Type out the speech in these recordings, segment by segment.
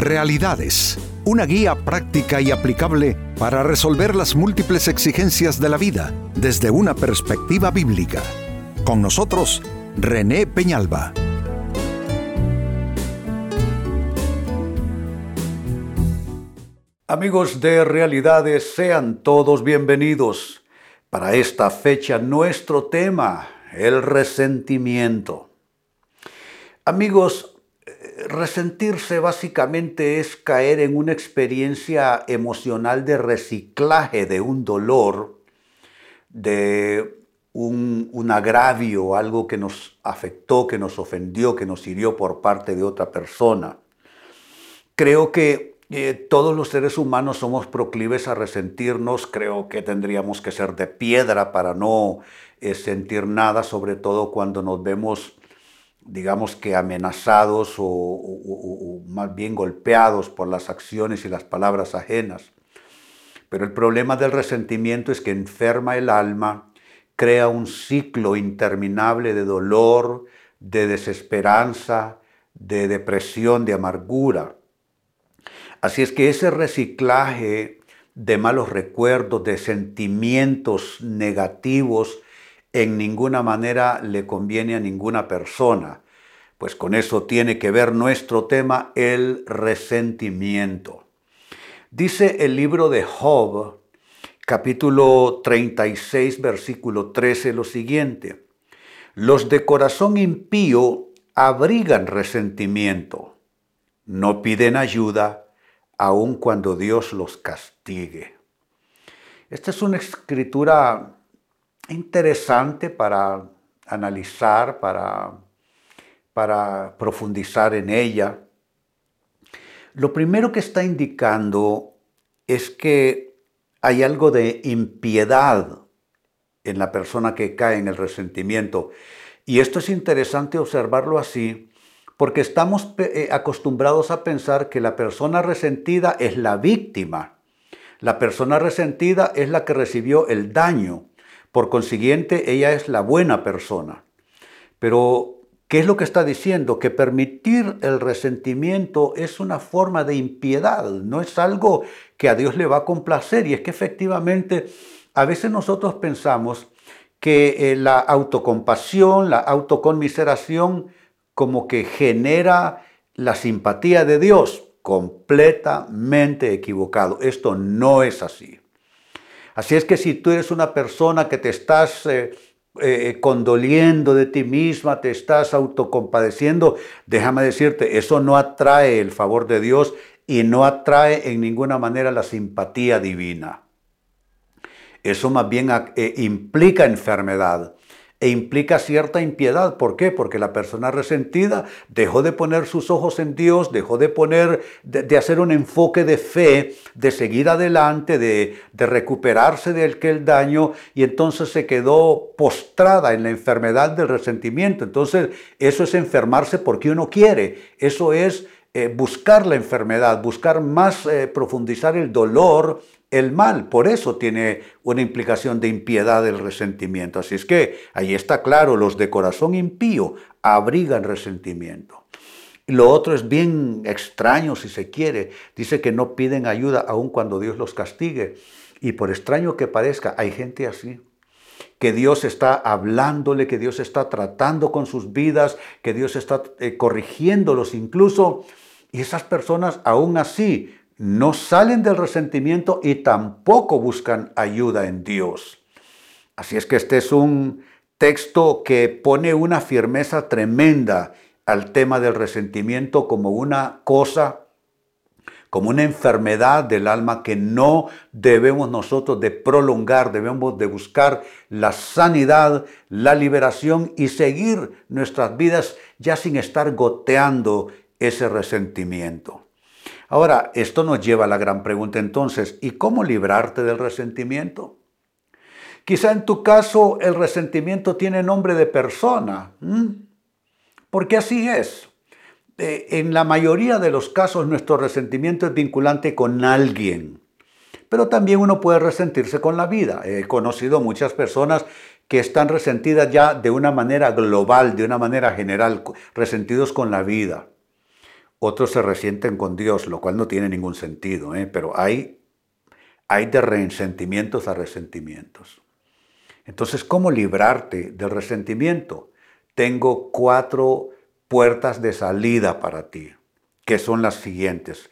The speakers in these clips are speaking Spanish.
Realidades, una guía práctica y aplicable para resolver las múltiples exigencias de la vida desde una perspectiva bíblica. Con nosotros, René Peñalba. Amigos de Realidades, sean todos bienvenidos. Para esta fecha, nuestro tema, el resentimiento. Amigos, resentirse básicamente es caer en una experiencia emocional de reciclaje de un dolor, de un, agravio, algo que nos afectó, que nos ofendió, que nos hirió por parte de otra persona. Creo que eh, todos los seres humanos somos proclives a resentirnos, creo que tendríamos que ser de piedra para no eh, sentir nada, sobre todo cuando nos vemos digamos que amenazados o, más bien golpeados por las acciones y las palabras ajenas. Pero el problema del resentimiento es que enferma el alma, crea un ciclo interminable de dolor, de desesperanza, de depresión, de amargura. Así es que ese reciclaje de malos recuerdos, de sentimientos negativos, en ninguna manera le conviene a ninguna persona, pues con eso tiene que ver nuestro tema, el resentimiento. Dice el libro de Job, capítulo 36, versículo 13, lo siguiente. Los de corazón impío abrigan resentimiento, no piden ayuda, aun cuando Dios los castigue. Esta es una escritura interesante para analizar, para, para profundizar en ella. Lo primero que está indicando es que hay algo de impiedad en la persona que cae en el resentimiento. Y esto es interesante observarlo así, porque estamos eh, acostumbrados a pensar que la persona resentida es la víctima. La persona resentida es la que recibió el daño. Por consiguiente, ella es la buena persona. Pero, ¿qué es lo que está diciendo? Que permitir el resentimiento es una forma de impiedad, no es algo que a Dios le va a complacer. Y es que efectivamente, a veces nosotros pensamos que eh, la autocompasión, la autoconmiseración, como que genera la simpatía de Dios. Completamente equivocado. Esto no es así. Así es que si tú eres una persona que te estás eh, eh, condoliendo de ti misma, te estás autocompadeciendo, déjame decirte, eso no atrae el favor de Dios y no atrae en ninguna manera la simpatía divina. Eso más bien eh, implica enfermedad e implica cierta impiedad. ¿Por qué? Porque la persona resentida dejó de poner sus ojos en Dios, dejó de poner, de, hacer un enfoque de fe, de seguir adelante, de, de recuperarse de aquel daño y entonces se quedó postrada en la enfermedad del resentimiento. Entonces eso es enfermarse porque uno quiere, eso es eh, buscar la enfermedad, buscar más eh, profundizar el dolor el mal. Por eso tiene una implicación de impiedad el resentimiento. Así es que ahí está claro, los de corazón impío abrigan resentimiento. Lo otro es bien extraño si se quiere. Dice que no piden ayuda aun cuando Dios los castigue. Y por extraño que parezca, hay gente así que Dios está hablándole, que Dios está tratando con sus vidas, que Dios está eh, corrigiéndolos incluso. Y esas personas aún así no salen del resentimiento y tampoco buscan ayuda en Dios. Así es que este es un texto que pone una firmeza tremenda al tema del resentimiento como una cosa, como una enfermedad del alma que no debemos nosotros de prolongar, debemos de buscar la sanidad, la liberación y seguir nuestras vidas ya sin estar goteando ese resentimiento. Ahora, esto nos lleva a la gran pregunta entonces, ¿y cómo librarte del resentimiento? Quizá en tu caso el resentimiento tiene nombre de persona, porque así es. Eh, en la mayoría de los casos nuestro resentimiento es vinculante con alguien, pero también uno puede resentirse con la vida. He conocido muchas personas que están resentidas ya de una manera global, de una manera general, resentidos con la vida. Otros se resienten con Dios, lo cual no tiene ningún sentido, ¿eh? pero hay, hay de resentimientos a resentimientos. Entonces, ¿cómo librarte del resentimiento? Tengo cuatro puertas de salida para ti, que son las siguientes.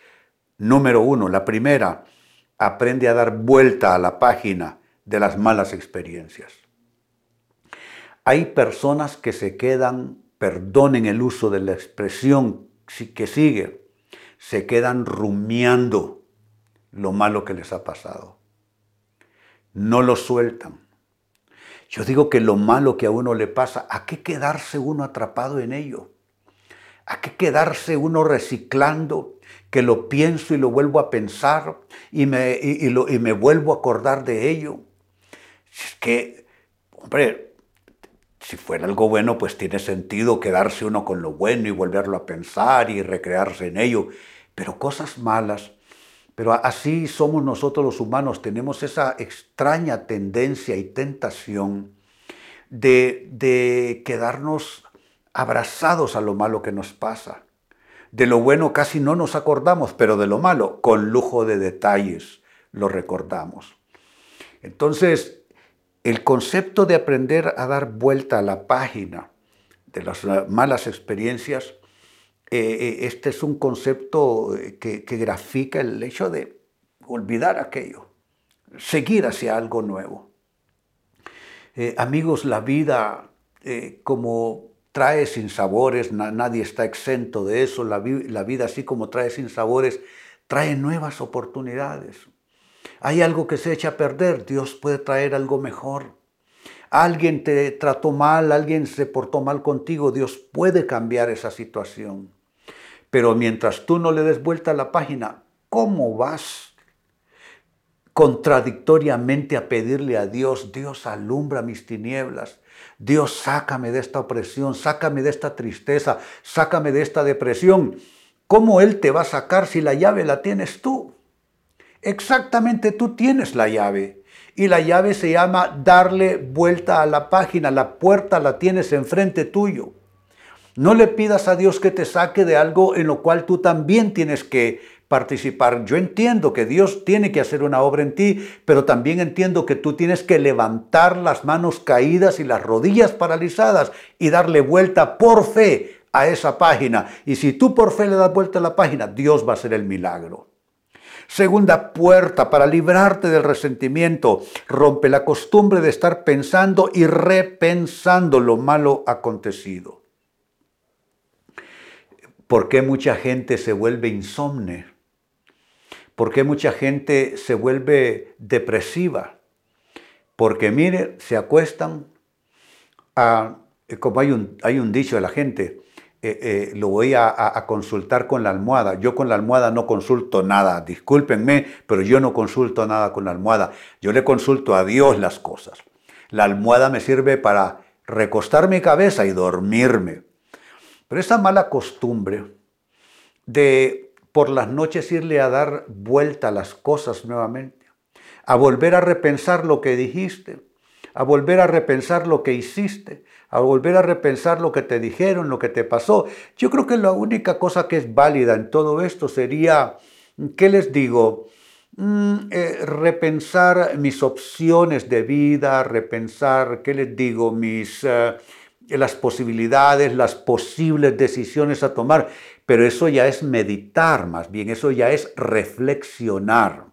Número uno, la primera, aprende a dar vuelta a la página de las malas experiencias. Hay personas que se quedan, perdonen el uso de la expresión que sigue, se quedan rumiando lo malo que les ha pasado. No lo sueltan. Yo digo que lo malo que a uno le pasa, ¿a qué quedarse uno atrapado en ello? ¿A qué quedarse uno reciclando? Que lo pienso y lo vuelvo a pensar y me, y, me vuelvo a acordar de ello. Es que, hombre, si fuera algo bueno, pues tiene sentido quedarse uno con lo bueno y volverlo a pensar y recrearse en ello. Pero cosas malas, pero así somos nosotros los humanos, tenemos esa extraña tendencia y tentación de, quedarnos abrazados a lo malo que nos pasa. De lo bueno casi no nos acordamos, pero de lo malo, con lujo de detalles, lo recordamos. Entonces, el concepto de aprender a dar vuelta a la página de las malas experiencias, eh, eh, este es un concepto eh, que, grafica el hecho de olvidar aquello, seguir hacia algo nuevo. amigos, la vida como trae sin sabores, nadie está exento de eso, la vida así como trae sin sabores, trae nuevas oportunidades hay algo que se echa a perder, Dios puede traer algo mejor. Alguien te trató mal, alguien se portó mal contigo, Dios puede cambiar esa situación. Pero mientras tú no le des vuelta a la página, ¿cómo vas contradictoriamente a pedirle a Dios, Dios alumbra mis tinieblas, Dios sácame de esta opresión, sácame de esta tristeza, sácame de esta depresión? ¿Cómo Él te va a sacar si la llave la tienes tú? Exactamente tú tienes la llave. Y la llave se llama darle vuelta a la página. La puerta la tienes enfrente tuyo. No le pidas a Dios que te saque de algo en lo cual tú también tienes que participar. Yo entiendo que Dios tiene que hacer una obra en ti, pero también entiendo que tú tienes que levantar las manos caídas y las rodillas paralizadas y darle vuelta por fe a esa página. Y si tú por fe le das vuelta a la página, Dios va a hacer el milagro. Segunda puerta para librarte del resentimiento. Rompe la costumbre de estar pensando y repensando lo malo acontecido. ¿Por qué mucha gente se vuelve insomne? ¿Por qué mucha gente se vuelve depresiva? Porque mire, se acuestan a, como hay un, hay un dicho de la gente, eh, eh, lo voy a, consultar con la almohada. Yo con la almohada no consulto nada, discúlpenme, pero yo no consulto nada con la almohada. Yo le consulto a Dios las cosas. La almohada me sirve para recostar mi cabeza y dormirme. Pero esa mala costumbre de por las noches irle a dar vuelta a las cosas nuevamente, a volver a repensar lo que dijiste, a volver a repensar lo que hiciste, a volver a repensar lo que te dijeron, lo que te pasó. Yo creo que la única cosa que es válida en todo esto sería, ¿qué les digo? Mm, eh, repensar mis opciones de vida, repensar, ¿qué les digo? Mis, eh, las posibilidades, las posibles decisiones a tomar. Pero eso ya es meditar más bien, eso ya es reflexionar.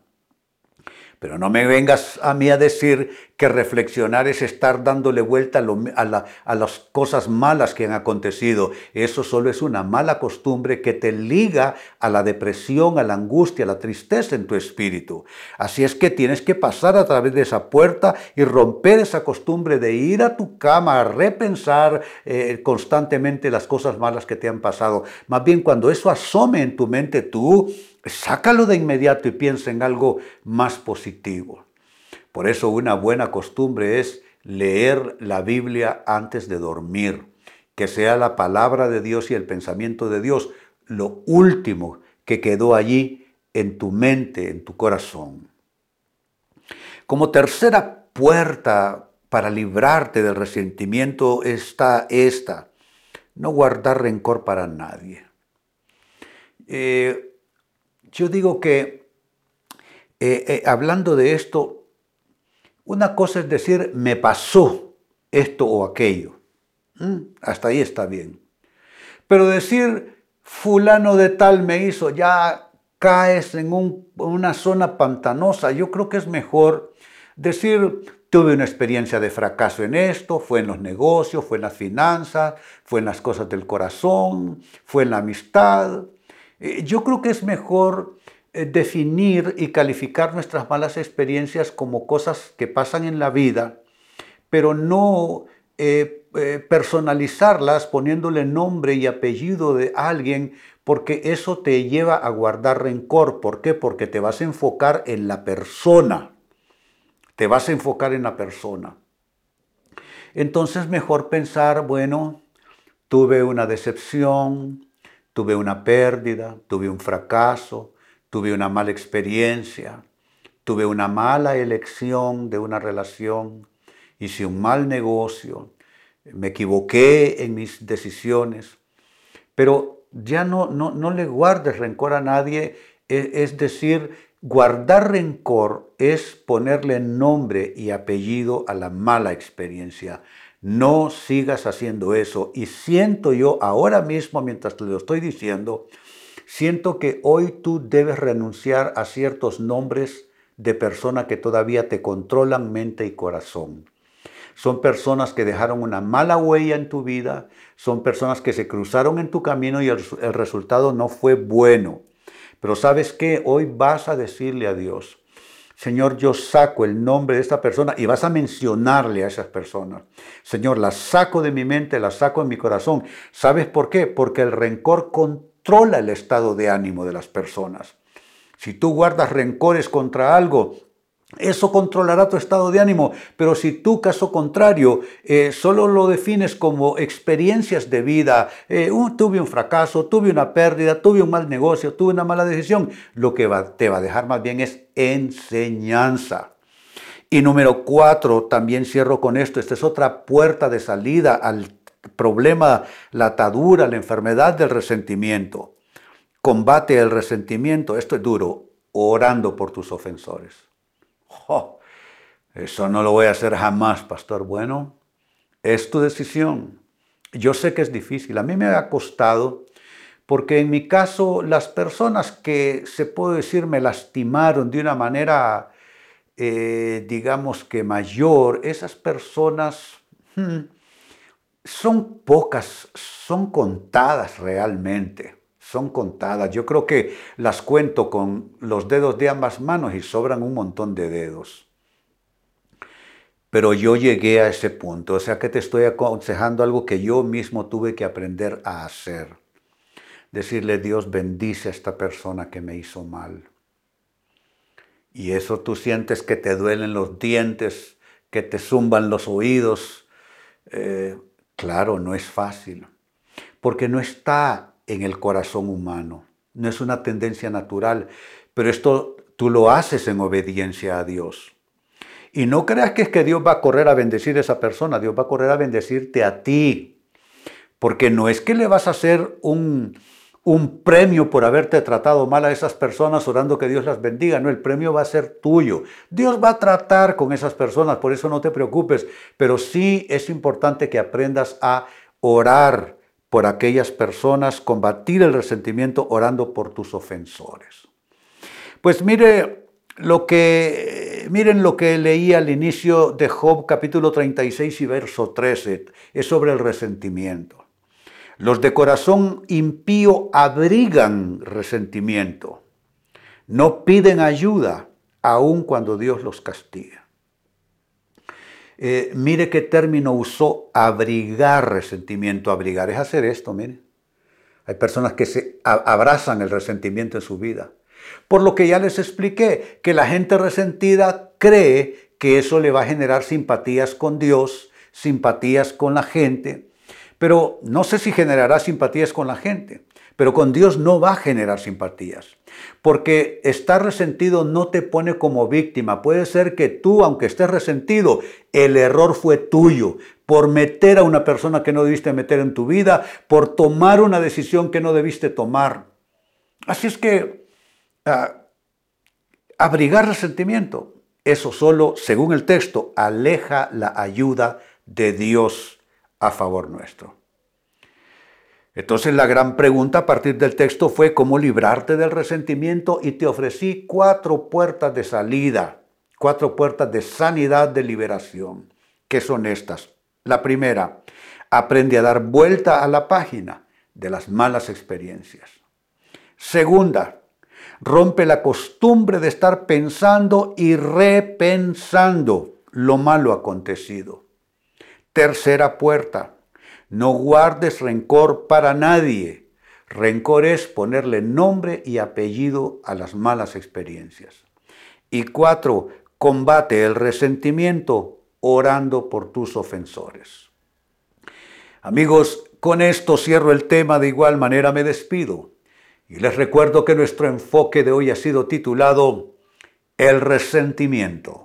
Pero no me vengas a mí a decir que reflexionar es estar dándole vuelta a, las cosas malas que han acontecido. Eso solo es una mala costumbre que te liga a la depresión, a la angustia, a la tristeza en tu espíritu. Así es que tienes que pasar a través de esa puerta y romper esa costumbre de ir a tu cama a repensar eh, constantemente las cosas malas que te han pasado. Más bien cuando eso asome en tu mente, tú sácalo de inmediato y piensa en algo más positivo. Por eso una buena costumbre es leer la Biblia antes de dormir, que sea la palabra de Dios y el pensamiento de Dios lo último que quedó allí en tu mente, en tu corazón. Como tercera puerta para librarte del resentimiento está esta, no guardar rencor para nadie. Eh, yo digo que, eh, eh, hablando de esto, una cosa es decir, me pasó esto o aquello. Mm, hasta ahí está bien. Pero decir, fulano de tal me hizo, ya caes en una zona pantanosa. Yo creo que es mejor decir, tuve una experiencia de fracaso en esto, fue en los negocios, fue en las finanzas, fue en las cosas del corazón, fue en la amistad. Eh, yo creo que es mejor eh, definir y calificar nuestras malas experiencias como cosas que pasan en la vida, pero no eh, personalizarlas poniéndole nombre y apellido de alguien, porque eso te lleva a guardar rencor. ¿Por qué? Porque te vas a enfocar en la persona. Te vas a enfocar en la persona. Entonces mejor pensar, bueno, tuve una decepción, tuve una pérdida, tuve un fracaso, tuve una mala experiencia, tuve una mala elección de una relación, hice un mal negocio, me equivoqué en mis decisiones, pero ya no, no, le guardes rencor a nadie, e, es decir, guardar rencor es ponerle nombre y apellido a la mala experiencia. No sigas haciendo eso. Y siento yo ahora mismo, mientras te lo estoy diciendo, Siento que hoy tú debes renunciar a ciertos nombres de personas que todavía te controlan mente y corazón. Son personas que dejaron una mala huella en tu vida, son personas que se cruzaron en tu camino y el, resultado no fue bueno. Pero sabes qué, hoy vas a decirle a Dios, Señor, yo saco el nombre de esta persona y vas a mencionarle a esas personas. Señor, la saco de mi mente, la saco de mi corazón. ¿Sabes por qué? Porque el rencor con controla el estado de ánimo de las personas. Si tú guardas rencores contra algo, eso controlará tu estado de ánimo, pero si tú, caso contrario, eh, solo lo defines como experiencias de vida, eh, tuve un fracaso, tuve una pérdida, tuve un mal negocio, tuve una mala decisión, lo que te va a dejar más bien es enseñanza. Y número cuatro, también cierro con esto, esta es otra puerta de salida al problema, la atadura, la enfermedad del resentimiento. Combate el resentimiento, esto es duro, orando por tus ofensores. Eso no lo voy a hacer jamás, pastor. Bueno, es tu decisión. Yo sé que es difícil, a mí me ha costado, porque en mi caso las personas que se puede decir me lastimaron de una manera, eh, digamos que mayor, esas personas... Hmm, son pocas, son contadas realmente, son contadas. Yo creo que las cuento con los dedos de ambas manos y sobran un montón de dedos. Pero yo llegué a ese punto, o sea que te estoy aconsejando algo que yo mismo tuve que aprender a hacer. Decirle, Dios bendice a esta persona que me hizo mal. Y eso tú sientes que te duelen los dientes, que te zumban los oídos. Eh, Claro, no es fácil, porque no está en el corazón humano, no es una tendencia natural, pero esto tú lo haces en obediencia a Dios. Y no creas que es que Dios va a correr a bendecir a esa persona, Dios va a correr a bendecirte a ti, porque no es que le vas a hacer un, un premio por haberte tratado mal a esas personas orando que Dios las bendiga. No, el premio va a ser tuyo. Dios va a tratar con esas personas, por eso no te preocupes. Pero sí es importante que aprendas a orar por aquellas personas, combatir el resentimiento orando por tus ofensores. Pues mire lo que, miren lo que leí al inicio de Job capítulo 36 y verso 13. Es sobre el resentimiento. Los de corazón impío abrigan resentimiento, no piden ayuda aun cuando Dios los castiga. Eh, mire qué término usó abrigar resentimiento. Abrigar es hacer esto, mire. Hay personas que se abrazan el resentimiento en su vida. Por lo que ya les expliqué, que la gente resentida cree que eso le va a generar simpatías con Dios, simpatías con la gente, pero no sé si generará simpatías con la gente, pero con Dios no va a generar simpatías. Porque estar resentido no te pone como víctima. Puede ser que tú, aunque estés resentido, el error fue tuyo por meter a una persona que no debiste meter en tu vida, por tomar una decisión que no debiste tomar. Así es que ah, abrigar resentimiento, eso solo, según el texto, aleja la ayuda de Dios a favor nuestro. Entonces la gran pregunta a partir del texto fue cómo librarte del resentimiento y te ofrecí cuatro puertas de salida, cuatro puertas de sanidad, de liberación. ¿Qué son estas? La primera, aprende a dar vuelta a la página de las malas experiencias. Segunda, rompe la costumbre de estar pensando y repensando lo malo acontecido. Tercera puerta, no guardes rencor para nadie. Rencor es ponerle nombre y apellido a las malas experiencias. Y cuatro, combate el resentimiento orando por tus ofensores. Amigos, con esto cierro el tema, de igual manera me despido. Y les recuerdo que nuestro enfoque de hoy ha sido titulado El resentimiento.